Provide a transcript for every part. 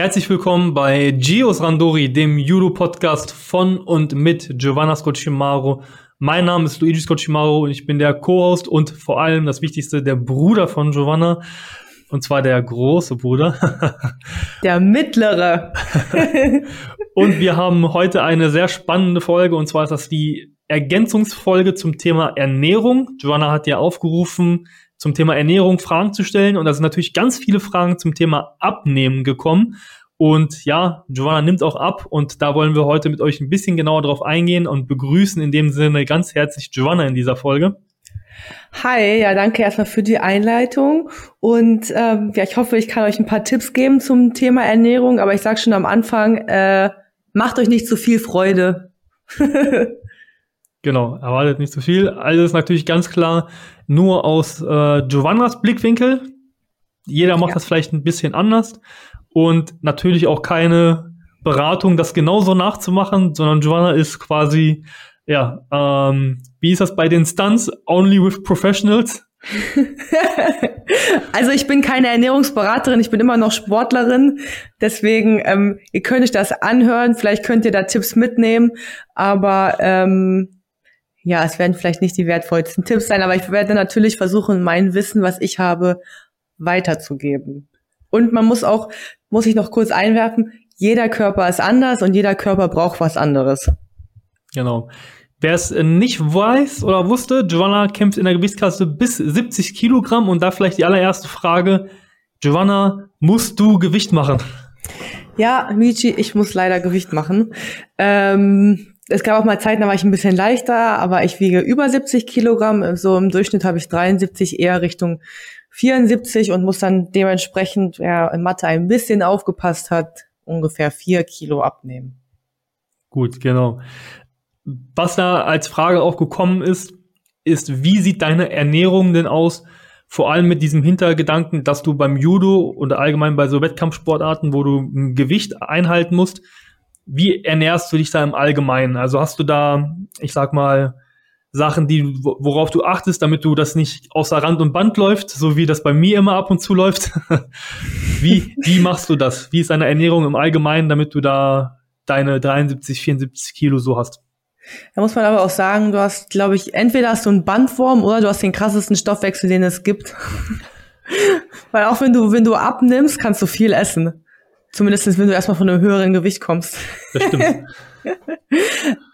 Herzlich willkommen bei Gios Randori, dem Judo-Podcast von und mit Giovanna Scocimaro. Mein Name ist Luigi Scocimaro und ich bin der Co-Host und vor allem das Wichtigste, der Bruder von Giovanna. Und zwar der große Bruder. Der mittlere. und wir haben heute eine sehr spannende Folge und zwar ist das die Ergänzungsfolge zum Thema Ernährung. Giovanna hat ja aufgerufen, zum Thema Ernährung Fragen zu stellen. Und da sind natürlich ganz viele Fragen zum Thema Abnehmen gekommen. Und ja, Giovanna nimmt auch ab und da wollen wir heute mit euch ein bisschen genauer drauf eingehen und begrüßen in dem Sinne ganz herzlich Giovanna in dieser Folge. Hi, ja, danke erstmal für die Einleitung und ähm, ja, ich hoffe, ich kann euch ein paar Tipps geben zum Thema Ernährung, aber ich sag schon am Anfang, äh, macht euch nicht zu viel Freude. genau, erwartet nicht zu viel. Alles natürlich ganz klar nur aus äh, Giovannas Blickwinkel. Jeder macht ja. das vielleicht ein bisschen anders und natürlich auch keine Beratung, das genauso nachzumachen, sondern Giovanna ist quasi, ja, ähm, wie ist das bei den Stunts? Only with Professionals? also ich bin keine Ernährungsberaterin, ich bin immer noch Sportlerin. Deswegen, ähm, ihr könnt euch das anhören, vielleicht könnt ihr da Tipps mitnehmen, aber ähm, ja, es werden vielleicht nicht die wertvollsten Tipps sein, aber ich werde natürlich versuchen, mein Wissen, was ich habe, weiterzugeben. Und man muss auch, muss ich noch kurz einwerfen, jeder Körper ist anders und jeder Körper braucht was anderes. Genau. Wer es nicht weiß oder wusste, Giovanna kämpft in der Gewichtsklasse bis 70 Kilogramm und da vielleicht die allererste Frage. Giovanna, musst du Gewicht machen? Ja, Michi, ich muss leider Gewicht machen. Ähm, es gab auch mal Zeiten, da war ich ein bisschen leichter, aber ich wiege über 70 Kilogramm. So im Durchschnitt habe ich 73, eher Richtung 74 und muss dann dementsprechend, wer in Mathe ein bisschen aufgepasst hat, ungefähr vier Kilo abnehmen. Gut, genau. Was da als Frage auch gekommen ist, ist, wie sieht deine Ernährung denn aus? Vor allem mit diesem Hintergedanken, dass du beim Judo oder allgemein bei so Wettkampfsportarten, wo du ein Gewicht einhalten musst, wie ernährst du dich da im Allgemeinen? Also hast du da, ich sag mal, Sachen, die, worauf du achtest, damit du das nicht außer Rand und Band läuft, so wie das bei mir immer ab und zu läuft. wie, wie machst du das? Wie ist deine Ernährung im Allgemeinen, damit du da deine 73, 74 Kilo so hast? Da muss man aber auch sagen, du hast, glaube ich, entweder hast du einen Bandwurm oder du hast den krassesten Stoffwechsel, den es gibt. Weil auch wenn du, wenn du abnimmst, kannst du viel essen. Zumindest wenn du erstmal von einem höheren Gewicht kommst. Das stimmt.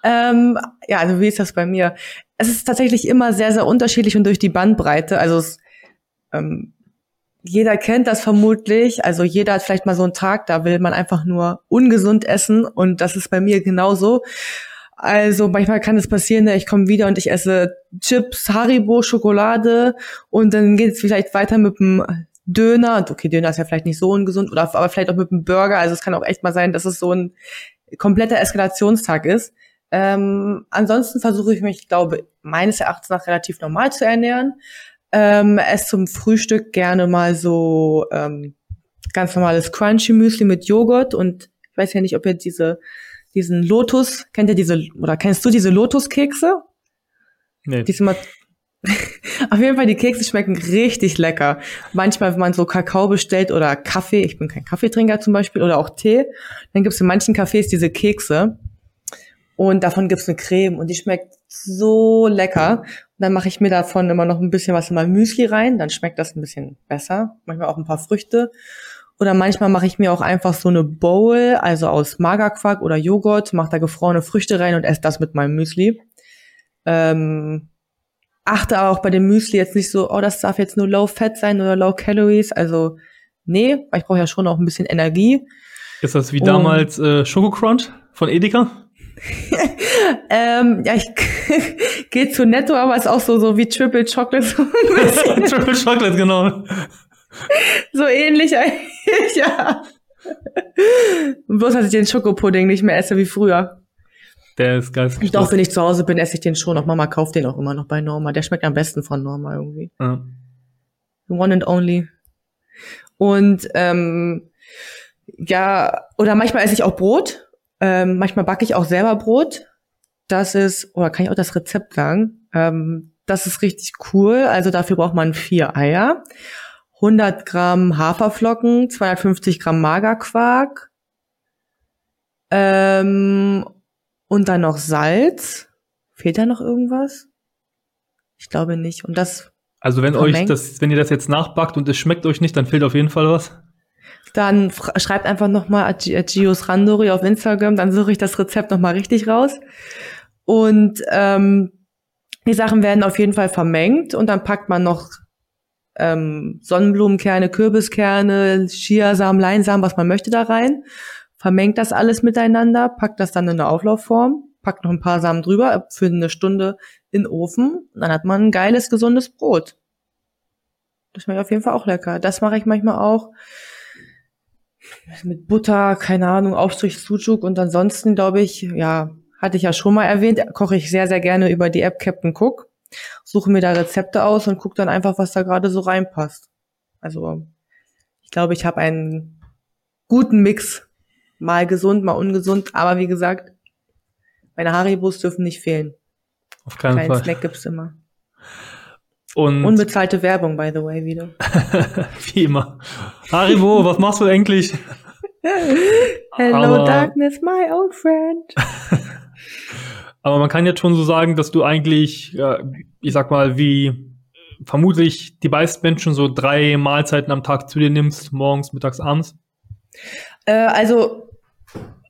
ähm, ja, also wie ist das bei mir? Es ist tatsächlich immer sehr, sehr unterschiedlich und durch die Bandbreite. Also es, ähm, jeder kennt das vermutlich. Also jeder hat vielleicht mal so einen Tag, da will man einfach nur ungesund essen und das ist bei mir genauso. Also manchmal kann es passieren, ne, ich komme wieder und ich esse Chips, Haribo, Schokolade und dann geht es vielleicht weiter mit dem Döner, und okay, Döner ist ja vielleicht nicht so ungesund, oder aber vielleicht auch mit einem Burger. Also es kann auch echt mal sein, dass es so ein kompletter Eskalationstag ist. Ähm, ansonsten versuche ich mich, glaube meines Erachtens nach relativ normal zu ernähren. Ähm, esse zum Frühstück gerne mal so ähm, ganz normales Crunchy Müsli mit Joghurt und ich weiß ja nicht, ob ihr diese diesen Lotus kennt ihr diese oder kennst du diese Lotus Kekse? Nee. Die sind mal Auf jeden Fall, die Kekse schmecken richtig lecker. Manchmal, wenn man so Kakao bestellt oder Kaffee, ich bin kein Kaffeetrinker zum Beispiel, oder auch Tee, dann gibt es in manchen Cafés diese Kekse. Und davon gibt es eine Creme und die schmeckt so lecker. Und dann mache ich mir davon immer noch ein bisschen was in mein Müsli rein, dann schmeckt das ein bisschen besser. Manchmal auch ein paar Früchte. Oder manchmal mache ich mir auch einfach so eine Bowl, also aus Magerquark oder Joghurt, mache da gefrorene Früchte rein und esse das mit meinem Müsli. Ähm, achte auch bei dem Müsli jetzt nicht so, oh, das darf jetzt nur Low Fat sein oder Low Calories. Also nee, weil ich brauche ja schon auch ein bisschen Energie. Ist das wie damals äh, Schoko Crunch von Edeka? ähm, ja, ich gehe zu Netto, aber ist auch so, so wie Triple Chocolate. Triple Chocolate, genau. So ähnlich eigentlich, ja. Bloß, dass ich den Schokopudding nicht mehr esse wie früher. Der ist geil. Doch, wenn ich zu Hause bin, esse ich den schon. Auch Mama kauft den auch immer noch bei Norma. Der schmeckt am besten von Norma irgendwie. Ja. One and only. Und ähm, ja, oder manchmal esse ich auch Brot. Ähm, manchmal backe ich auch selber Brot. Das ist, oder kann ich auch das Rezept sagen? Ähm, das ist richtig cool. Also dafür braucht man vier Eier, 100 Gramm Haferflocken, 250 Gramm Magerquark ähm, und dann noch Salz. Fehlt da noch irgendwas? Ich glaube nicht. Und das. Also wenn vermengt. euch das, wenn ihr das jetzt nachbackt und es schmeckt euch nicht, dann fehlt auf jeden Fall was. Dann schreibt einfach nochmal Gios Randori auf Instagram, dann suche ich das Rezept nochmal richtig raus. Und ähm, die Sachen werden auf jeden Fall vermengt und dann packt man noch ähm, Sonnenblumenkerne, Kürbiskerne, Chiasamen, Leinsamen, was man möchte da rein. Vermengt das alles miteinander, packt das dann in eine Auflaufform, packt noch ein paar Samen drüber für eine Stunde in den Ofen. Und dann hat man ein geiles, gesundes Brot. Das schmeckt auf jeden Fall auch lecker. Das mache ich manchmal auch mit Butter, keine Ahnung, Aufstrich Sucuk und ansonsten glaube ich, ja, hatte ich ja schon mal erwähnt, koche ich sehr, sehr gerne über die App Captain Cook suche mir da Rezepte aus und gucke dann einfach, was da gerade so reinpasst. Also ich glaube, ich habe einen guten Mix. Mal gesund, mal ungesund, aber wie gesagt, meine Haribos dürfen nicht fehlen. Auf keinen Kleinen Fall. Snack gibt's immer. Und Unbezahlte Werbung, by the way, wieder. wie immer. Haribo, was machst du eigentlich? Hello aber Darkness, my old friend. Aber man kann jetzt schon so sagen, dass du eigentlich, ich sag mal, wie vermutlich die meisten Menschen so drei Mahlzeiten am Tag zu dir nimmst, morgens, mittags, abends. Äh, also,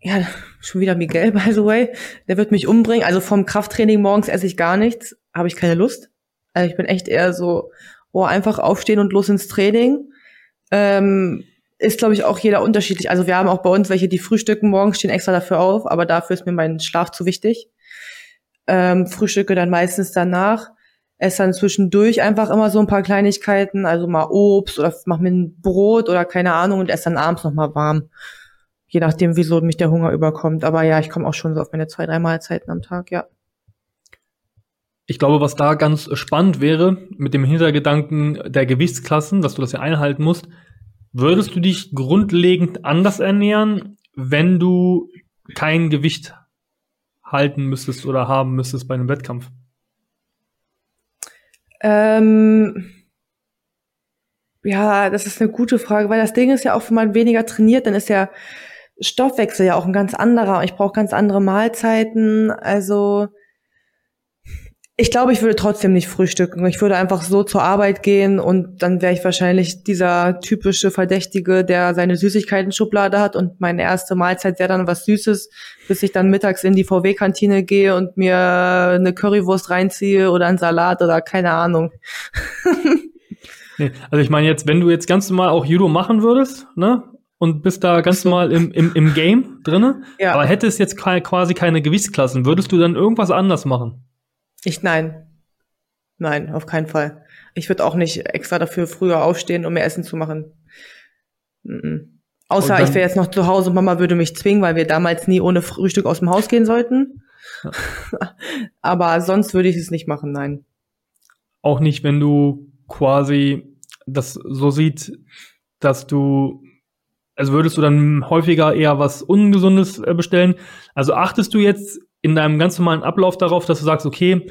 ja, schon wieder Miguel, by the way. Der wird mich umbringen. Also vom Krafttraining morgens esse ich gar nichts, habe ich keine Lust. Also ich bin echt eher so, oh, einfach aufstehen und los ins Training. Ähm, ist, glaube ich, auch jeder unterschiedlich. Also wir haben auch bei uns welche, die frühstücken morgens, stehen extra dafür auf, aber dafür ist mir mein Schlaf zu wichtig ähm, frühstücke dann meistens danach, esse dann zwischendurch einfach immer so ein paar Kleinigkeiten, also mal Obst oder mach mir ein Brot oder keine Ahnung und esse dann abends noch mal warm. Je nachdem, wieso mich der Hunger überkommt. Aber ja, ich komme auch schon so auf meine zwei, drei Mahlzeiten am Tag, ja. Ich glaube, was da ganz spannend wäre, mit dem Hintergedanken der Gewichtsklassen, dass du das ja einhalten musst, würdest du dich grundlegend anders ernähren, wenn du kein Gewicht halten müsstest oder haben müsstest bei einem Wettkampf? Ähm, ja, das ist eine gute Frage, weil das Ding ist ja auch, wenn man weniger trainiert, dann ist ja Stoffwechsel ja auch ein ganz anderer. Ich brauche ganz andere Mahlzeiten. Also ich glaube, ich würde trotzdem nicht frühstücken. Ich würde einfach so zur Arbeit gehen und dann wäre ich wahrscheinlich dieser typische Verdächtige, der seine Süßigkeiten-Schublade hat und meine erste Mahlzeit wäre dann was Süßes, bis ich dann mittags in die VW-Kantine gehe und mir eine Currywurst reinziehe oder einen Salat oder keine Ahnung. nee, also ich meine jetzt, wenn du jetzt ganz normal auch Judo machen würdest, ne? Und bist da ganz so. normal im, im, im Game drinne, ja. aber hättest jetzt quasi keine Gewichtsklassen, würdest du dann irgendwas anders machen? Ich nein. Nein, auf keinen Fall. Ich würde auch nicht extra dafür früher aufstehen, um mir Essen zu machen. Mhm. Außer ich wäre jetzt noch zu Hause und Mama würde mich zwingen, weil wir damals nie ohne Frühstück aus dem Haus gehen sollten. Ja. Aber sonst würde ich es nicht machen, nein. Auch nicht, wenn du quasi das so sieht, dass du, also würdest du dann häufiger eher was Ungesundes äh, bestellen? Also achtest du jetzt in deinem ganz normalen Ablauf darauf, dass du sagst, okay,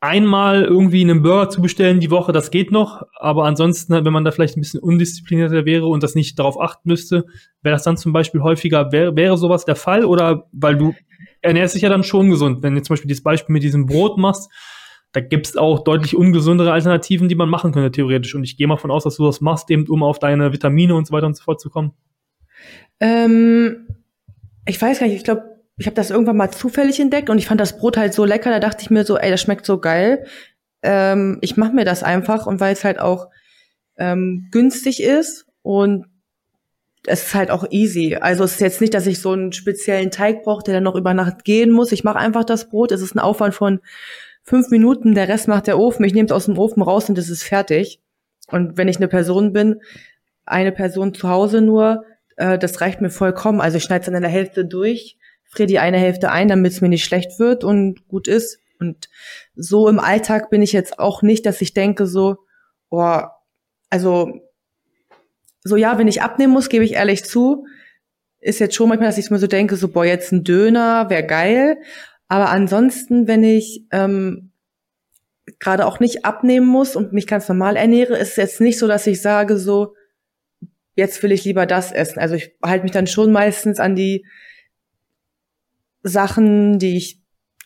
einmal irgendwie einen Burger zu bestellen die Woche, das geht noch, aber ansonsten, wenn man da vielleicht ein bisschen undisziplinierter wäre und das nicht darauf achten müsste, wäre das dann zum Beispiel häufiger, wäre, wäre sowas der Fall oder weil du ernährst dich ja dann schon gesund, wenn du zum Beispiel dieses Beispiel mit diesem Brot machst, da gibt's auch deutlich ungesündere Alternativen, die man machen könnte, theoretisch. Und ich gehe mal von aus, dass du das machst, eben um auf deine Vitamine und so weiter und so fort zu kommen. Ähm, ich weiß gar nicht, ich glaube, ich habe das irgendwann mal zufällig entdeckt und ich fand das Brot halt so lecker, da dachte ich mir so, ey, das schmeckt so geil. Ähm, ich mache mir das einfach und weil es halt auch ähm, günstig ist und es ist halt auch easy. Also es ist jetzt nicht, dass ich so einen speziellen Teig brauche, der dann noch über Nacht gehen muss. Ich mache einfach das Brot. Es ist ein Aufwand von fünf Minuten. Der Rest macht der Ofen. Ich nehme es aus dem Ofen raus und es ist fertig. Und wenn ich eine Person bin, eine Person zu Hause nur, äh, das reicht mir vollkommen. Also ich schneide es dann in der Hälfte durch friere die eine Hälfte ein, damit es mir nicht schlecht wird und gut ist. Und so im Alltag bin ich jetzt auch nicht, dass ich denke so, oh, also so ja, wenn ich abnehmen muss, gebe ich ehrlich zu, ist jetzt schon manchmal, dass ich mir so denke, so boah, jetzt ein Döner wäre geil. Aber ansonsten, wenn ich ähm, gerade auch nicht abnehmen muss und mich ganz normal ernähre, ist es jetzt nicht so, dass ich sage so, jetzt will ich lieber das essen. Also ich halte mich dann schon meistens an die Sachen, die ich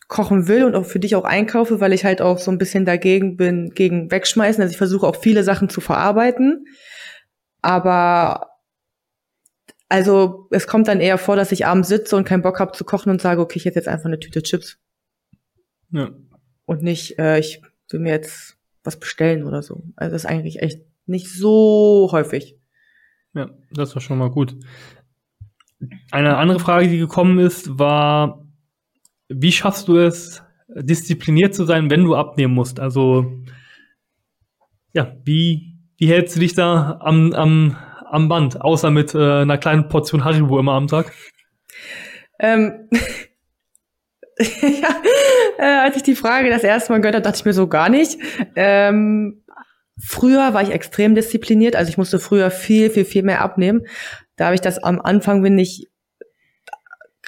kochen will und auch für dich auch einkaufe, weil ich halt auch so ein bisschen dagegen bin, gegen wegschmeißen. Also ich versuche auch viele Sachen zu verarbeiten. Aber also es kommt dann eher vor, dass ich abends sitze und keinen Bock habe zu kochen und sage, okay, ich hätte jetzt einfach eine Tüte Chips. Ja. Und nicht, äh, ich will mir jetzt was bestellen oder so. Also das ist eigentlich echt nicht so häufig. Ja, das war schon mal gut. Eine andere Frage, die gekommen ist, war, wie schaffst du es, diszipliniert zu sein, wenn du abnehmen musst? Also, ja, wie, wie hältst du dich da am, am, am Band, außer mit äh, einer kleinen Portion Haribo immer am Tag? Ähm, ja, äh, als ich die Frage das erste Mal gehört habe, dachte ich mir so gar nicht. Ähm, früher war ich extrem diszipliniert, also ich musste früher viel, viel, viel mehr abnehmen. Da habe ich das am Anfang bin ich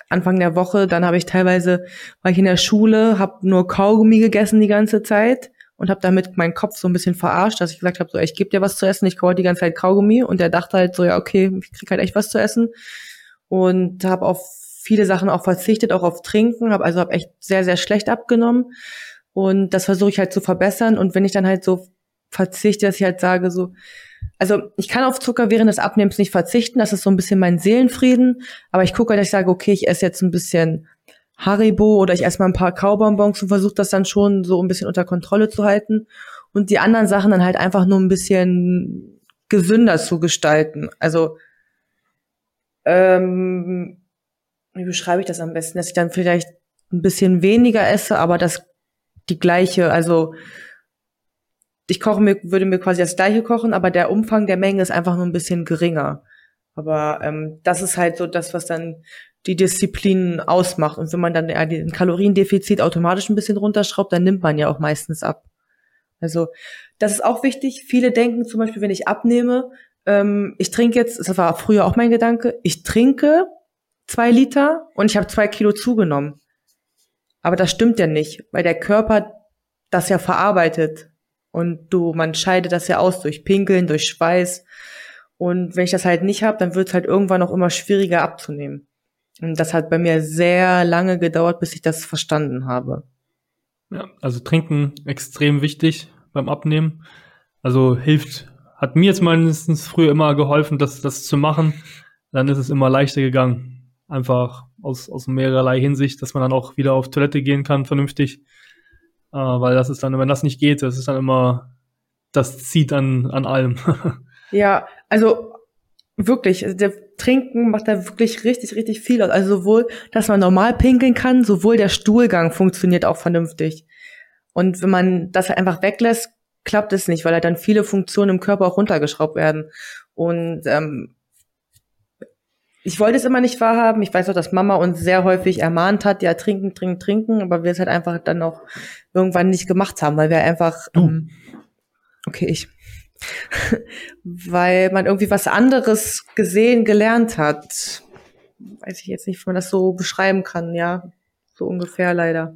Anfang der Woche, dann habe ich teilweise war ich in der Schule, habe nur Kaugummi gegessen die ganze Zeit und habe damit meinen Kopf so ein bisschen verarscht, dass ich gesagt habe, so ich gebe dir was zu essen, ich kaue die ganze Zeit Kaugummi. Und der dachte halt so ja okay, ich krieg halt echt was zu essen. Und habe auf viele Sachen auch verzichtet, auch auf Trinken, habe also hab echt sehr sehr schlecht abgenommen. Und das versuche ich halt zu verbessern. Und wenn ich dann halt so verzichte, dass ich halt sage so also ich kann auf Zucker während des Abnehmens nicht verzichten, das ist so ein bisschen mein Seelenfrieden, aber ich gucke, dass ich sage, okay, ich esse jetzt ein bisschen Haribo oder ich esse mal ein paar Kaubonbons und versuche das dann schon so ein bisschen unter Kontrolle zu halten und die anderen Sachen dann halt einfach nur ein bisschen gesünder zu gestalten. Also ähm, wie beschreibe ich das am besten, dass ich dann vielleicht ein bisschen weniger esse, aber das die gleiche, also ich koche mir, würde mir quasi das gleiche kochen, aber der Umfang der Menge ist einfach nur ein bisschen geringer. Aber ähm, das ist halt so das, was dann die Disziplin ausmacht. Und wenn man dann ja, den Kaloriendefizit automatisch ein bisschen runterschraubt, dann nimmt man ja auch meistens ab. Also das ist auch wichtig. Viele denken zum Beispiel, wenn ich abnehme, ähm, ich trinke jetzt, das war früher auch mein Gedanke, ich trinke zwei Liter und ich habe zwei Kilo zugenommen. Aber das stimmt ja nicht, weil der Körper das ja verarbeitet. Und du, man scheidet das ja aus durch Pinkeln, durch Schweiß. Und wenn ich das halt nicht habe, dann wird es halt irgendwann auch immer schwieriger abzunehmen. Und das hat bei mir sehr lange gedauert, bis ich das verstanden habe. Ja, also trinken extrem wichtig beim Abnehmen. Also hilft, hat mir jetzt mindestens früher immer geholfen, das, das zu machen. Dann ist es immer leichter gegangen. Einfach aus, aus mehrerlei Hinsicht, dass man dann auch wieder auf Toilette gehen kann, vernünftig. Äh, weil das ist dann, wenn das nicht geht, das ist dann immer, das zieht an, an allem. ja, also wirklich, also der Trinken macht da wirklich richtig, richtig viel aus. Also sowohl, dass man normal pinkeln kann, sowohl der Stuhlgang funktioniert auch vernünftig. Und wenn man das einfach weglässt, klappt es nicht, weil halt dann viele Funktionen im Körper auch runtergeschraubt werden. Und ähm, ich wollte es immer nicht wahrhaben. Ich weiß auch, dass Mama uns sehr häufig ermahnt hat, ja, trinken, trinken, trinken, aber wir es halt einfach dann auch irgendwann nicht gemacht haben, weil wir einfach, ähm, okay, ich, weil man irgendwie was anderes gesehen, gelernt hat. Weiß ich jetzt nicht, wie man das so beschreiben kann, ja, so ungefähr leider.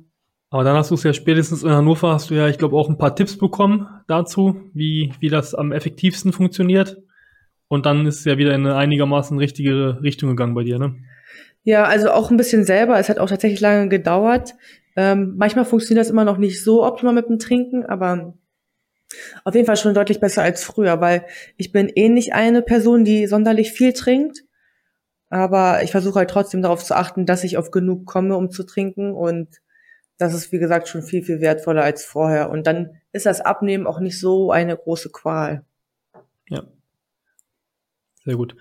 Aber dann hast du es ja spätestens in Hannover, hast du ja, ich glaube, auch ein paar Tipps bekommen dazu, wie, wie das am effektivsten funktioniert. Und dann ist es ja wieder in eine einigermaßen richtige Richtung gegangen bei dir, ne? Ja, also auch ein bisschen selber. Es hat auch tatsächlich lange gedauert. Ähm, manchmal funktioniert das immer noch nicht so optimal mit dem Trinken, aber auf jeden Fall schon deutlich besser als früher, weil ich bin eh nicht eine Person, die sonderlich viel trinkt. Aber ich versuche halt trotzdem darauf zu achten, dass ich auf genug komme, um zu trinken. Und das ist, wie gesagt, schon viel, viel wertvoller als vorher. Und dann ist das Abnehmen auch nicht so eine große Qual. Ja, sehr gut.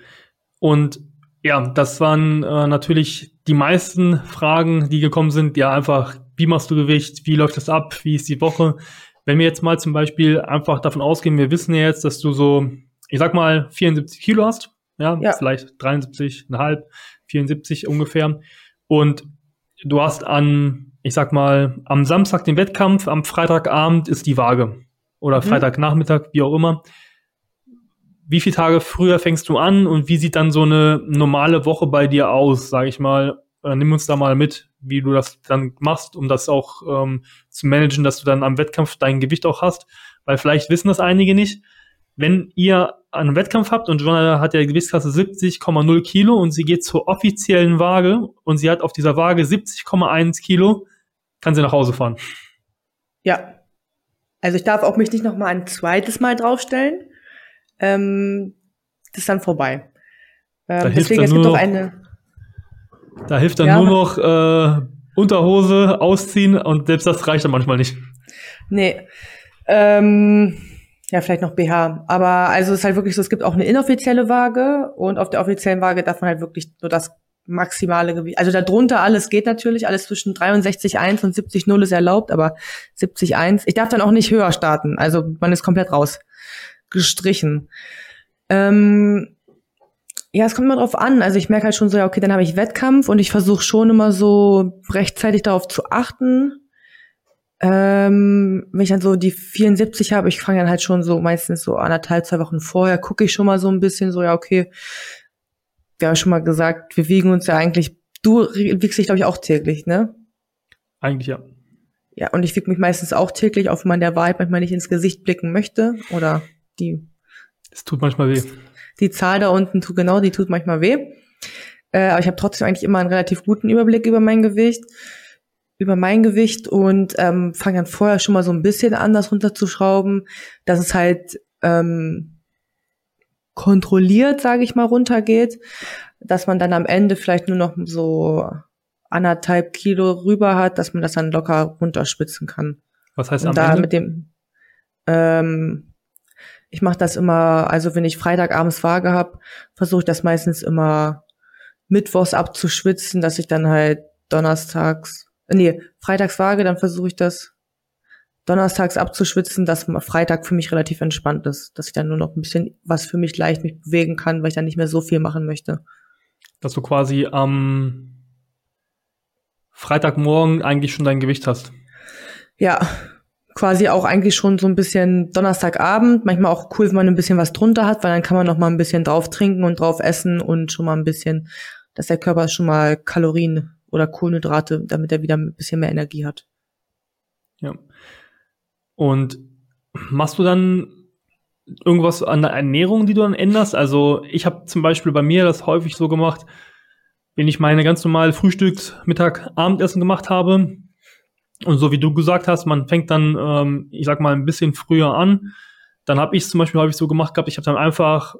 Und ja, das waren äh, natürlich die meisten Fragen, die gekommen sind. Ja, einfach, wie machst du Gewicht? Wie läuft das ab? Wie ist die Woche? Wenn wir jetzt mal zum Beispiel einfach davon ausgehen, wir wissen ja jetzt, dass du so, ich sag mal, 74 Kilo hast. Ja, ja. vielleicht 73,5, 74 ungefähr. Und du hast an, ich sag mal, am Samstag den Wettkampf, am Freitagabend ist die Waage. Oder mhm. Freitagnachmittag, wie auch immer wie viele Tage früher fängst du an und wie sieht dann so eine normale Woche bei dir aus, sag ich mal? Nimm uns da mal mit. wie du das dann machst, um das auch ähm, zu managen, dass du dann am Wettkampf dein Gewicht auch hast. Weil vielleicht wissen das einige nicht. Wenn ihr einen Wettkampf habt und Joanna hat ja Gewichtsklasse 70,0 Kilo und sie geht zur offiziellen Waage und sie hat auf dieser Waage 70,1 Kilo, kann sie nach Hause fahren. Ja. Also ich darf auch mich nicht noch mal ein zweites Mal draufstellen. Ähm, das ist dann vorbei. Ähm, deswegen, es gibt noch eine. Da hilft dann ja, nur noch äh, Unterhose ausziehen und selbst das reicht dann manchmal nicht. Nee. Ähm, ja, vielleicht noch BH. Aber also es ist halt wirklich so, es gibt auch eine inoffizielle Waage und auf der offiziellen Waage darf man halt wirklich nur das maximale Gewicht. Also darunter alles geht natürlich, alles zwischen 63,1 und 70,0 ist erlaubt, aber 70,1. Ich darf dann auch nicht höher starten. Also man ist komplett raus. Gestrichen. Ähm, ja, es kommt immer drauf an. Also ich merke halt schon so, ja, okay, dann habe ich Wettkampf und ich versuche schon immer so rechtzeitig darauf zu achten. Ähm, wenn ich dann so die 74 habe, ich fange dann halt schon so meistens so anderthalb, zwei Wochen vorher, gucke ich schon mal so ein bisschen so, ja, okay, wir haben schon mal gesagt, wir wiegen uns ja eigentlich, du wiegst dich, glaube ich, auch täglich, ne? Eigentlich ja. Ja, und ich wiege mich meistens auch täglich, auch wenn man der Wahrheit manchmal nicht ins Gesicht blicken möchte. Oder die. Es tut manchmal weh. Die Zahl da unten tut genau, die tut manchmal weh. Äh, aber ich habe trotzdem eigentlich immer einen relativ guten Überblick über mein Gewicht über mein Gewicht und ähm, fange dann vorher schon mal so ein bisschen anders runterzuschrauben, dass es halt ähm, kontrolliert, sage ich mal, runtergeht, dass man dann am Ende vielleicht nur noch so anderthalb Kilo rüber hat, dass man das dann locker runterspitzen kann. Was heißt und am da Ende? Mit dem, ähm, ich mache das immer, also wenn ich Freitagabends Waage habe, versuche ich das meistens immer mittwochs abzuschwitzen, dass ich dann halt donnerstags nee, freitags Waage, dann versuche ich das donnerstags abzuschwitzen, dass Freitag für mich relativ entspannt ist, dass ich dann nur noch ein bisschen was für mich leicht mich bewegen kann, weil ich dann nicht mehr so viel machen möchte. Dass du quasi am Freitagmorgen eigentlich schon dein Gewicht hast. Ja, quasi auch eigentlich schon so ein bisschen Donnerstagabend, manchmal auch cool, wenn man ein bisschen was drunter hat, weil dann kann man noch mal ein bisschen drauf trinken und drauf essen und schon mal ein bisschen, dass der Körper schon mal Kalorien oder Kohlenhydrate, damit er wieder ein bisschen mehr Energie hat. Ja. Und machst du dann irgendwas an der Ernährung, die du dann änderst? Also ich habe zum Beispiel bei mir das häufig so gemacht, wenn ich meine ganz normale Frühstücks-, Mittag-, Abendessen gemacht habe. Und so wie du gesagt hast, man fängt dann, ähm, ich sag mal, ein bisschen früher an. Dann habe ich zum Beispiel häufig so gemacht gehabt, ich habe dann einfach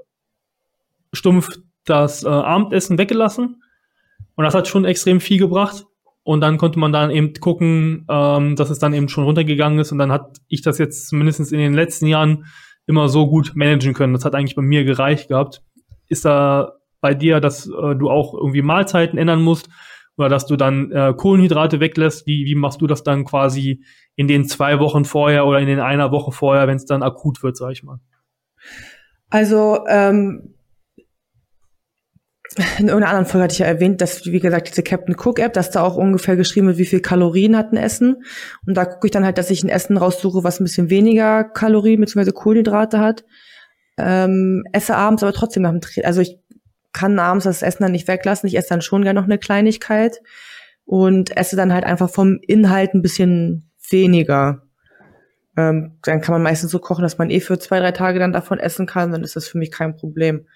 stumpf das äh, Abendessen weggelassen und das hat schon extrem viel gebracht. Und dann konnte man dann eben gucken, ähm, dass es dann eben schon runtergegangen ist. Und dann hat ich das jetzt zumindest in den letzten Jahren immer so gut managen können. Das hat eigentlich bei mir gereicht gehabt. Ist da bei dir, dass äh, du auch irgendwie Mahlzeiten ändern musst oder dass du dann äh, Kohlenhydrate weglässt? Wie, wie machst du das dann quasi in den zwei Wochen vorher oder in den einer Woche vorher, wenn es dann akut wird, sag ich mal? Also ähm, in irgendeiner anderen Folge hatte ich ja erwähnt, dass, wie gesagt, diese Captain Cook App, dass da auch ungefähr geschrieben wird, wie viel Kalorien hat ein Essen. Und da gucke ich dann halt, dass ich ein Essen raussuche, was ein bisschen weniger Kalorien bzw. Kohlenhydrate hat. Ähm, esse abends aber trotzdem nach dem Training. Also ich kann abends das Essen dann nicht weglassen. Ich esse dann schon gerne noch eine Kleinigkeit und esse dann halt einfach vom Inhalt ein bisschen weniger. Ähm, dann kann man meistens so kochen, dass man eh für zwei, drei Tage dann davon essen kann. Dann ist das für mich kein Problem.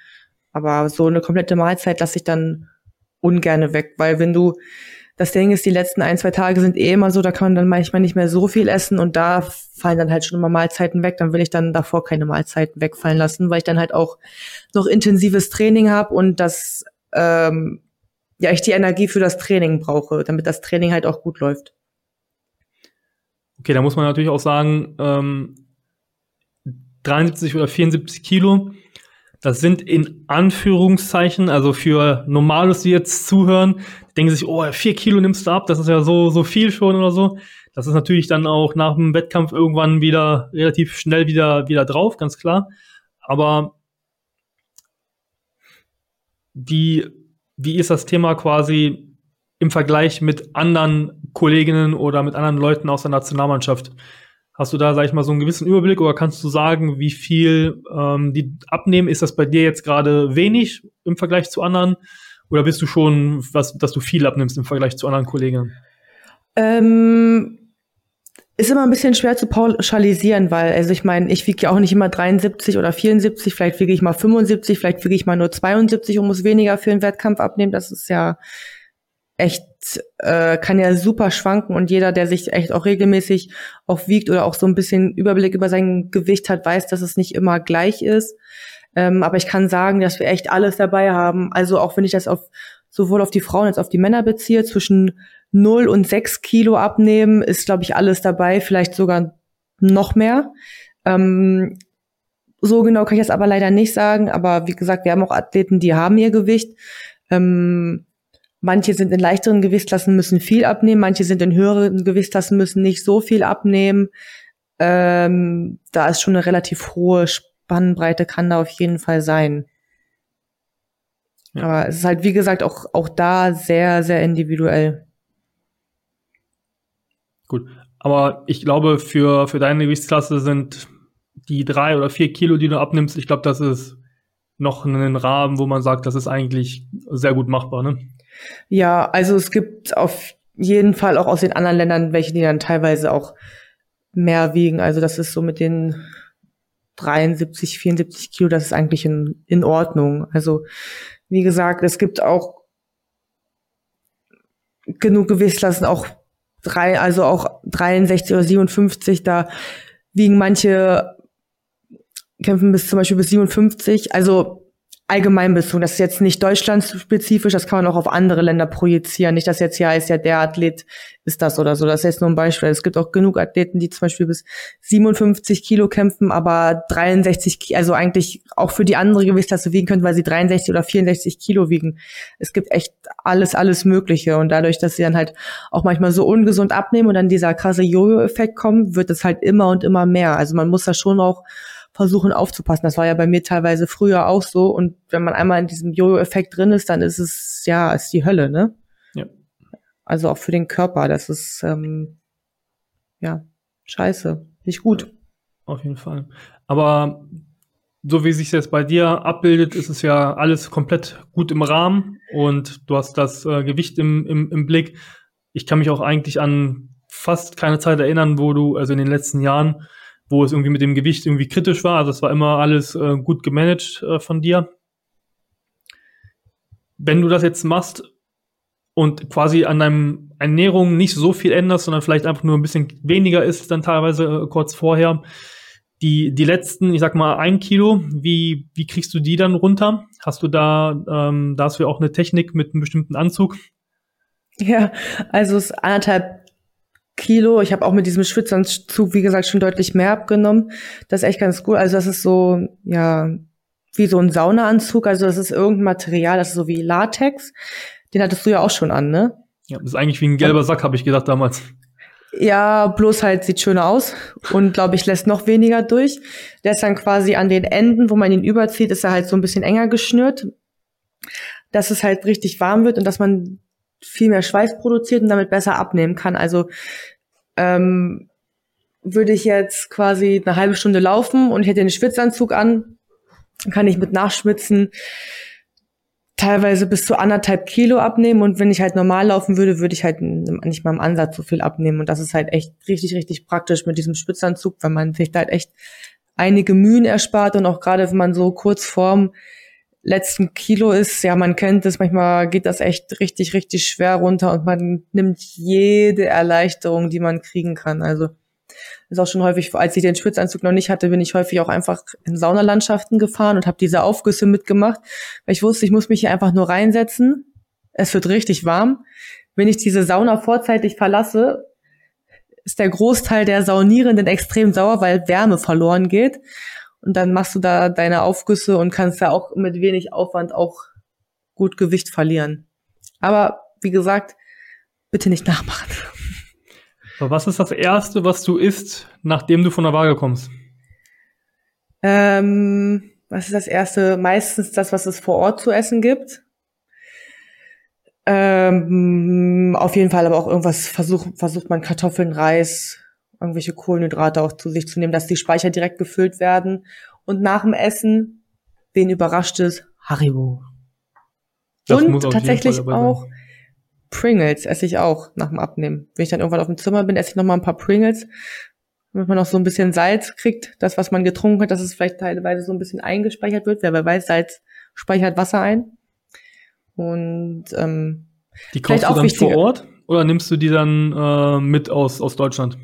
Aber so eine komplette Mahlzeit lasse ich dann ungerne weg, weil wenn du, das Ding ist, die letzten ein, zwei Tage sind eh immer so, da kann man dann manchmal nicht mehr so viel essen und da fallen dann halt schon immer Mahlzeiten weg. Dann will ich dann davor keine Mahlzeiten wegfallen lassen, weil ich dann halt auch noch intensives Training habe und das, ähm, ja, ich die Energie für das Training brauche, damit das Training halt auch gut läuft. Okay, da muss man natürlich auch sagen, ähm, 73 oder 74 Kilo das sind in Anführungszeichen, also für Normales, die jetzt zuhören, denken sich, oh, vier Kilo nimmst du ab, das ist ja so, so viel schon oder so. Das ist natürlich dann auch nach dem Wettkampf irgendwann wieder relativ schnell wieder, wieder drauf, ganz klar. Aber wie, wie ist das Thema quasi im Vergleich mit anderen Kolleginnen oder mit anderen Leuten aus der Nationalmannschaft? Hast du da, sag ich mal, so einen gewissen Überblick oder kannst du sagen, wie viel ähm, die abnehmen? Ist das bei dir jetzt gerade wenig im Vergleich zu anderen? Oder bist du schon, was, dass du viel abnimmst im Vergleich zu anderen Kollegen? Ähm, ist immer ein bisschen schwer zu pauschalisieren, weil, also ich meine, ich wiege ja auch nicht immer 73 oder 74, vielleicht wiege ich mal 75, vielleicht wiege ich mal nur 72 und muss weniger für einen Wettkampf abnehmen. Das ist ja echt, äh, kann ja super schwanken und jeder, der sich echt auch regelmäßig auch wiegt oder auch so ein bisschen Überblick über sein Gewicht hat, weiß, dass es nicht immer gleich ist. Ähm, aber ich kann sagen, dass wir echt alles dabei haben. Also auch wenn ich das auf sowohl auf die Frauen als auch auf die Männer beziehe, zwischen 0 und 6 Kilo abnehmen, ist, glaube ich, alles dabei, vielleicht sogar noch mehr. Ähm, so genau kann ich das aber leider nicht sagen, aber wie gesagt, wir haben auch Athleten, die haben ihr Gewicht. Ähm, manche sind in leichteren Gewichtsklassen, müssen viel abnehmen, manche sind in höheren Gewichtsklassen, müssen nicht so viel abnehmen. Ähm, da ist schon eine relativ hohe Spannbreite, kann da auf jeden Fall sein. Ja. Aber es ist halt, wie gesagt, auch, auch da sehr, sehr individuell. Gut. Aber ich glaube, für, für deine Gewichtsklasse sind die drei oder vier Kilo, die du abnimmst, ich glaube, das ist noch ein Rahmen, wo man sagt, das ist eigentlich sehr gut machbar, ne? Ja, also es gibt auf jeden Fall auch aus den anderen Ländern welche, die dann teilweise auch mehr wiegen. Also das ist so mit den 73, 74 Kilo, das ist eigentlich in, in Ordnung. Also wie gesagt, es gibt auch genug Gewichtsklassen, auch drei, also auch 63 oder 57, da wiegen manche kämpfen bis zum Beispiel bis 57. Also allgemeinbezogen. Das ist jetzt nicht deutschlandspezifisch, das kann man auch auf andere Länder projizieren. Nicht, dass jetzt ja ist ja der Athlet ist das oder so. Das ist jetzt nur ein Beispiel. Es gibt auch genug Athleten, die zum Beispiel bis 57 Kilo kämpfen, aber 63, Kilo, also eigentlich auch für die andere Gewichtsklasse wiegen können, weil sie 63 oder 64 Kilo wiegen. Es gibt echt alles, alles Mögliche. Und dadurch, dass sie dann halt auch manchmal so ungesund abnehmen und dann dieser krasse Jojo-Effekt kommt, wird es halt immer und immer mehr. Also man muss da schon auch versuchen aufzupassen. Das war ja bei mir teilweise früher auch so. Und wenn man einmal in diesem Jojo-Effekt drin ist, dann ist es, ja, ist die Hölle, ne? Ja. Also auch für den Körper. Das ist, ähm, ja, scheiße. Nicht gut. Auf jeden Fall. Aber so wie sich jetzt bei dir abbildet, ist es ja alles komplett gut im Rahmen und du hast das äh, Gewicht im, im, im Blick. Ich kann mich auch eigentlich an fast keine Zeit erinnern, wo du, also in den letzten Jahren, wo es irgendwie mit dem Gewicht irgendwie kritisch war. Also es war immer alles äh, gut gemanagt äh, von dir. Wenn du das jetzt machst und quasi an deinem Ernährung nicht so viel änderst, sondern vielleicht einfach nur ein bisschen weniger ist dann teilweise äh, kurz vorher, die, die letzten, ich sag mal, ein Kilo, wie, wie kriegst du die dann runter? Hast du da, ähm, da hast du ja auch eine Technik mit einem bestimmten Anzug? Ja, also es ist anderthalb Kilo. Ich habe auch mit diesem Schwitzanzug, wie gesagt, schon deutlich mehr abgenommen. Das ist echt ganz cool. Also das ist so, ja, wie so ein Saunaanzug. Also das ist irgendein Material, das ist so wie Latex. Den hattest du ja auch schon an, ne? Ja, das ist eigentlich wie ein gelber Sack, habe ich gedacht damals. Ja, bloß halt sieht schöner aus und glaube ich lässt noch weniger durch. Der ist dann quasi an den Enden, wo man ihn überzieht, ist er halt so ein bisschen enger geschnürt, dass es halt richtig warm wird und dass man viel mehr Schweiß produziert und damit besser abnehmen kann. Also ähm, würde ich jetzt quasi eine halbe Stunde laufen und ich hätte den Schwitzanzug an, kann ich mit Nachschwitzen teilweise bis zu anderthalb Kilo abnehmen und wenn ich halt normal laufen würde, würde ich halt nicht mal im Ansatz so viel abnehmen und das ist halt echt richtig, richtig praktisch mit diesem Schwitzanzug, weil man sich da halt echt einige Mühen erspart und auch gerade wenn man so kurz vorm letzten Kilo ist, ja, man kennt es, manchmal geht das echt richtig, richtig schwer runter und man nimmt jede Erleichterung, die man kriegen kann. Also ist auch schon häufig, als ich den Schwitzanzug noch nicht hatte, bin ich häufig auch einfach in Saunalandschaften gefahren und habe diese Aufgüsse mitgemacht, weil ich wusste, ich muss mich hier einfach nur reinsetzen. Es wird richtig warm. Wenn ich diese Sauna vorzeitig verlasse, ist der Großteil der Saunierenden extrem sauer, weil Wärme verloren geht. Und dann machst du da deine Aufgüsse und kannst da auch mit wenig Aufwand auch gut Gewicht verlieren. Aber wie gesagt, bitte nicht nachmachen. was ist das Erste, was du isst, nachdem du von der Waage kommst? Ähm, was ist das Erste? Meistens das, was es vor Ort zu essen gibt. Ähm, auf jeden Fall aber auch irgendwas versucht, versucht man Kartoffeln, Reis, irgendwelche Kohlenhydrate auch zu sich zu nehmen, dass die Speicher direkt gefüllt werden. Und nach dem Essen, wen überrascht es? Haribo. Das und tatsächlich auch Pringles esse ich auch nach dem Abnehmen. Wenn ich dann irgendwann auf dem Zimmer bin, esse ich noch mal ein paar Pringles, damit man noch so ein bisschen Salz kriegt. Das, was man getrunken hat, dass es vielleicht teilweise so ein bisschen eingespeichert wird. Wer weiß, Salz speichert Wasser ein. Und ähm, die kaufst du dann wichtiger. vor Ort oder nimmst du die dann äh, mit aus, aus Deutschland?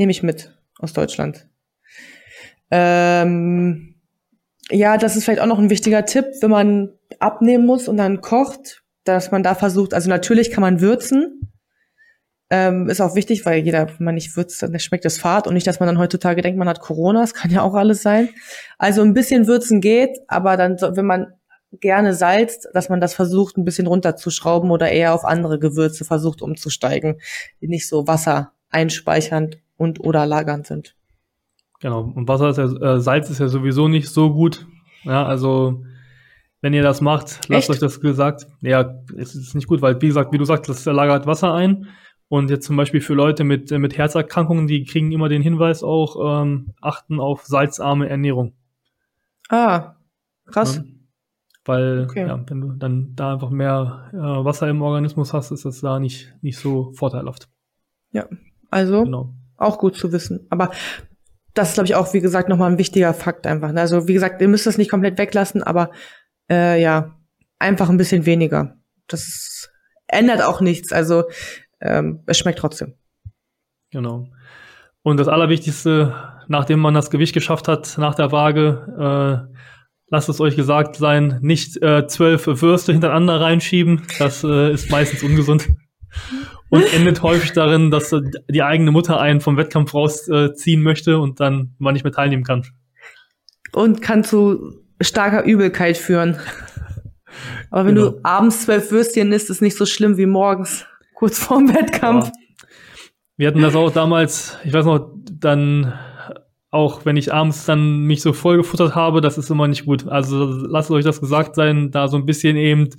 Nehme ich mit aus Deutschland. Ähm, ja, das ist vielleicht auch noch ein wichtiger Tipp, wenn man abnehmen muss und dann kocht, dass man da versucht, also natürlich kann man würzen. Ähm, ist auch wichtig, weil jeder, wenn man nicht würzt, dann schmeckt es fad und nicht, dass man dann heutzutage denkt, man hat Corona, das kann ja auch alles sein. Also ein bisschen würzen geht, aber dann, wenn man gerne salzt, dass man das versucht, ein bisschen runterzuschrauben oder eher auf andere Gewürze versucht umzusteigen, nicht so Wasser einspeichernd und oder lagernd sind. Genau. Und Wasser ist ja, äh, Salz ist ja sowieso nicht so gut. Ja, also wenn ihr das macht, lasst Echt? euch das gesagt. Ja, es ist nicht gut, weil wie gesagt, wie du sagst, das lagert Wasser ein. Und jetzt zum Beispiel für Leute mit, mit Herzerkrankungen, die kriegen immer den Hinweis auch, ähm, achten auf salzarme Ernährung. Ah, krass. Ja, weil, okay. ja, wenn du dann da einfach mehr äh, Wasser im Organismus hast, ist das da nicht, nicht so vorteilhaft. Ja, also genau. Auch gut zu wissen. Aber das ist, glaube ich, auch, wie gesagt, nochmal ein wichtiger Fakt einfach. Ne? Also, wie gesagt, ihr müsst das nicht komplett weglassen, aber äh, ja, einfach ein bisschen weniger. Das ist, ändert auch nichts. Also, ähm, es schmeckt trotzdem. Genau. Und das Allerwichtigste, nachdem man das Gewicht geschafft hat, nach der Waage, äh, lasst es euch gesagt sein, nicht äh, zwölf Würste hintereinander reinschieben. Das äh, ist meistens ungesund und endet häufig darin, dass die eigene Mutter einen vom Wettkampf rausziehen möchte und dann man nicht mehr teilnehmen kann. Und kann zu starker Übelkeit führen. Aber wenn genau. du abends zwölf Würstchen isst, ist nicht so schlimm wie morgens, kurz vorm Wettkampf. Ja. Wir hatten das auch damals, ich weiß noch, dann auch wenn ich abends dann mich so voll gefuttert habe, das ist immer nicht gut. Also lasst euch das gesagt sein, da so ein bisschen eben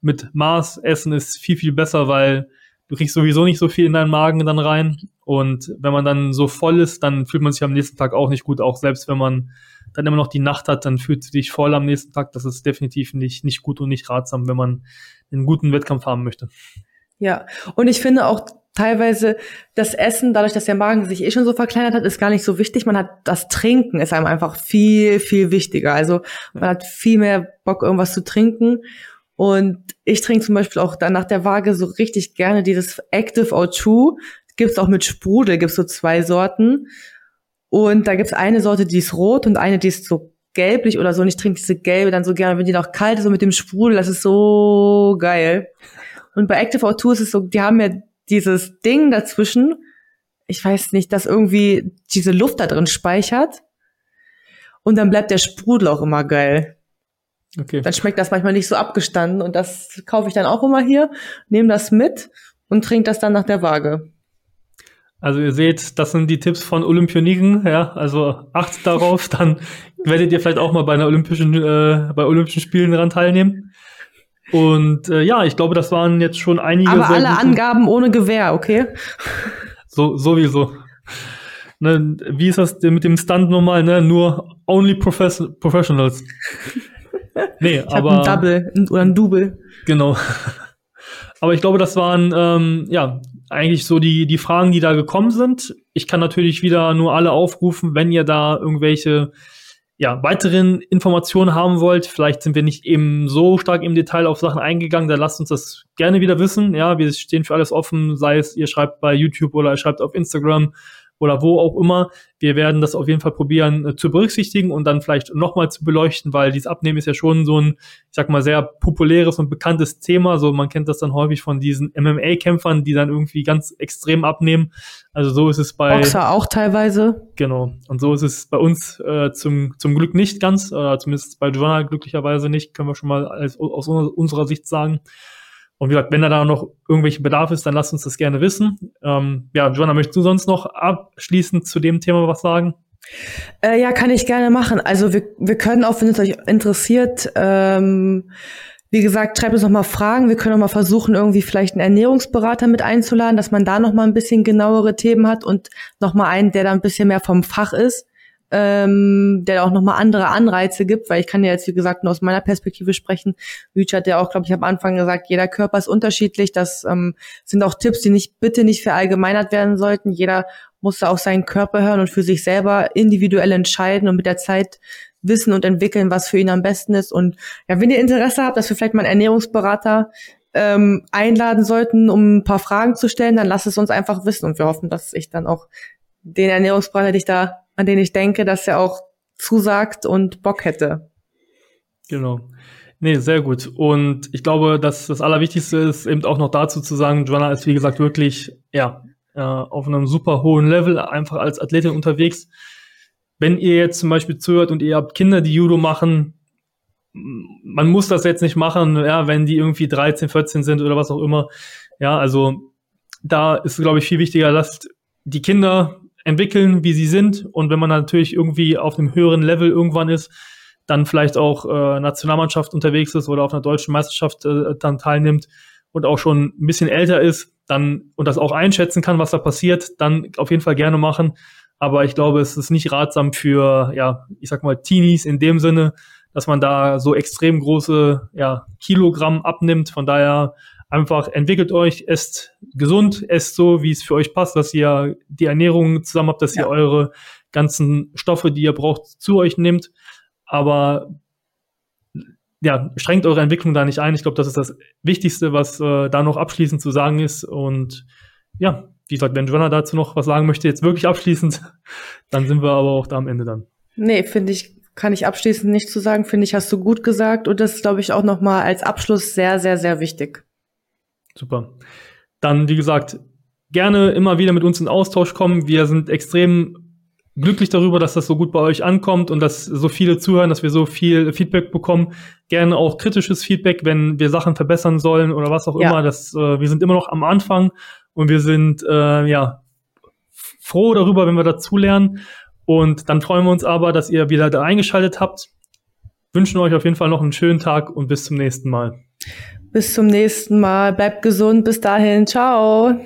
mit Maß essen ist viel, viel besser, weil du kriegst sowieso nicht so viel in deinen Magen dann rein. Und wenn man dann so voll ist, dann fühlt man sich am nächsten Tag auch nicht gut. Auch selbst wenn man dann immer noch die Nacht hat, dann fühlt du dich voll am nächsten Tag. Das ist definitiv nicht, nicht gut und nicht ratsam, wenn man einen guten Wettkampf haben möchte. Ja, und ich finde auch teilweise das Essen, dadurch, dass der Magen sich eh schon so verkleinert hat, ist gar nicht so wichtig. Man hat das Trinken ist einem einfach viel, viel wichtiger. Also man hat viel mehr Bock, irgendwas zu trinken. Und ich trinke zum Beispiel auch dann nach der Waage so richtig gerne dieses Active O2. Gibt's auch mit Sprudel, gibt's so zwei Sorten. Und da gibt's eine Sorte, die ist rot und eine, die ist so gelblich oder so. Und ich trinke diese gelbe dann so gerne, wenn die noch kalt ist, so mit dem Sprudel, das ist so geil. Und bei Active O2 ist es so, die haben ja dieses Ding dazwischen, ich weiß nicht, dass irgendwie diese Luft da drin speichert. Und dann bleibt der Sprudel auch immer geil. Okay. Dann schmeckt das manchmal nicht so abgestanden und das kaufe ich dann auch immer hier, nehme das mit und trinke das dann nach der Waage. Also ihr seht, das sind die Tipps von Olympioniken, ja, also achtet darauf, dann werdet ihr vielleicht auch mal bei einer Olympischen, äh, bei Olympischen Spielen daran teilnehmen. Und äh, ja, ich glaube, das waren jetzt schon einige. Aber alle Angaben ohne Gewehr, okay? So, sowieso. Ne, wie ist das mit dem Stunt nochmal? Ne? Nur only profes professionals. Nee, ich aber. Ein Double oder ein Double. Genau. Aber ich glaube, das waren ähm, ja eigentlich so die, die Fragen, die da gekommen sind. Ich kann natürlich wieder nur alle aufrufen, wenn ihr da irgendwelche ja, weiteren Informationen haben wollt. Vielleicht sind wir nicht eben so stark im Detail auf Sachen eingegangen, dann lasst uns das gerne wieder wissen. Ja, wir stehen für alles offen, sei es ihr schreibt bei YouTube oder ihr schreibt auf Instagram oder wo auch immer. Wir werden das auf jeden Fall probieren äh, zu berücksichtigen und dann vielleicht nochmal zu beleuchten, weil dieses Abnehmen ist ja schon so ein, ich sag mal, sehr populäres und bekanntes Thema. So, man kennt das dann häufig von diesen MMA-Kämpfern, die dann irgendwie ganz extrem abnehmen. Also so ist es bei Boxer auch teilweise. Genau. Und so ist es bei uns äh, zum, zum Glück nicht ganz, oder zumindest bei Joanna glücklicherweise nicht, können wir schon mal als, aus unserer Sicht sagen. Und wie gesagt, wenn da noch irgendwelche Bedarf ist, dann lasst uns das gerne wissen. Ähm, ja, Joanna, möchtest du sonst noch abschließend zu dem Thema was sagen? Äh, ja, kann ich gerne machen. Also wir, wir können auch, wenn es euch interessiert, ähm, wie gesagt, schreibt uns noch mal Fragen. Wir können auch mal versuchen, irgendwie vielleicht einen Ernährungsberater mit einzuladen, dass man da noch mal ein bisschen genauere Themen hat und noch mal einen, der da ein bisschen mehr vom Fach ist. Ähm, der auch nochmal andere Anreize gibt, weil ich kann ja jetzt, wie gesagt, nur aus meiner Perspektive sprechen. Rütsch hat ja auch, glaube ich, am Anfang gesagt, jeder Körper ist unterschiedlich. Das ähm, sind auch Tipps, die nicht bitte nicht verallgemeinert werden sollten. Jeder muss da auf seinen Körper hören und für sich selber individuell entscheiden und mit der Zeit wissen und entwickeln, was für ihn am besten ist. Und ja, wenn ihr Interesse habt, dass wir vielleicht mal einen Ernährungsberater ähm, einladen sollten, um ein paar Fragen zu stellen, dann lasst es uns einfach wissen. Und wir hoffen, dass ich dann auch den Ernährungsberater, den ich da, an den ich denke, dass er auch zusagt und Bock hätte. Genau. Nee, sehr gut. Und ich glaube, dass das Allerwichtigste ist, eben auch noch dazu zu sagen, Joanna ist, wie gesagt, wirklich, ja, äh, auf einem super hohen Level, einfach als Athletin unterwegs. Wenn ihr jetzt zum Beispiel zuhört und ihr habt Kinder, die Judo machen, man muss das jetzt nicht machen, ja, wenn die irgendwie 13, 14 sind oder was auch immer. Ja, also da ist, glaube ich, viel wichtiger, lasst die Kinder entwickeln, wie sie sind. Und wenn man natürlich irgendwie auf einem höheren Level irgendwann ist, dann vielleicht auch äh, Nationalmannschaft unterwegs ist oder auf einer deutschen Meisterschaft äh, dann teilnimmt und auch schon ein bisschen älter ist, dann und das auch einschätzen kann, was da passiert, dann auf jeden Fall gerne machen. Aber ich glaube, es ist nicht ratsam für, ja, ich sag mal, Teenies in dem Sinne, dass man da so extrem große ja, Kilogramm abnimmt. Von daher einfach entwickelt euch, esst gesund, esst so, wie es für euch passt, dass ihr die Ernährung zusammen habt, dass ja. ihr eure ganzen Stoffe, die ihr braucht, zu euch nehmt. Aber ja, schränkt eure Entwicklung da nicht ein. Ich glaube, das ist das Wichtigste, was äh, da noch abschließend zu sagen ist. Und ja, wie gesagt, wenn Joanna dazu noch was sagen möchte, jetzt wirklich abschließend, dann sind wir aber auch da am Ende dann. Nee, finde ich kann ich abschließend nicht zu sagen, finde ich, hast du gut gesagt. Und das ist, glaube ich, auch nochmal als Abschluss sehr, sehr, sehr wichtig. Super. Dann, wie gesagt, gerne immer wieder mit uns in Austausch kommen. Wir sind extrem glücklich darüber, dass das so gut bei euch ankommt und dass so viele zuhören, dass wir so viel Feedback bekommen. Gerne auch kritisches Feedback, wenn wir Sachen verbessern sollen oder was auch ja. immer. Das, äh, wir sind immer noch am Anfang und wir sind äh, ja froh darüber, wenn wir dazulernen. Und dann freuen wir uns aber, dass ihr wieder da eingeschaltet habt. Wünschen euch auf jeden Fall noch einen schönen Tag und bis zum nächsten Mal. Bis zum nächsten Mal. Bleibt gesund. Bis dahin. Ciao.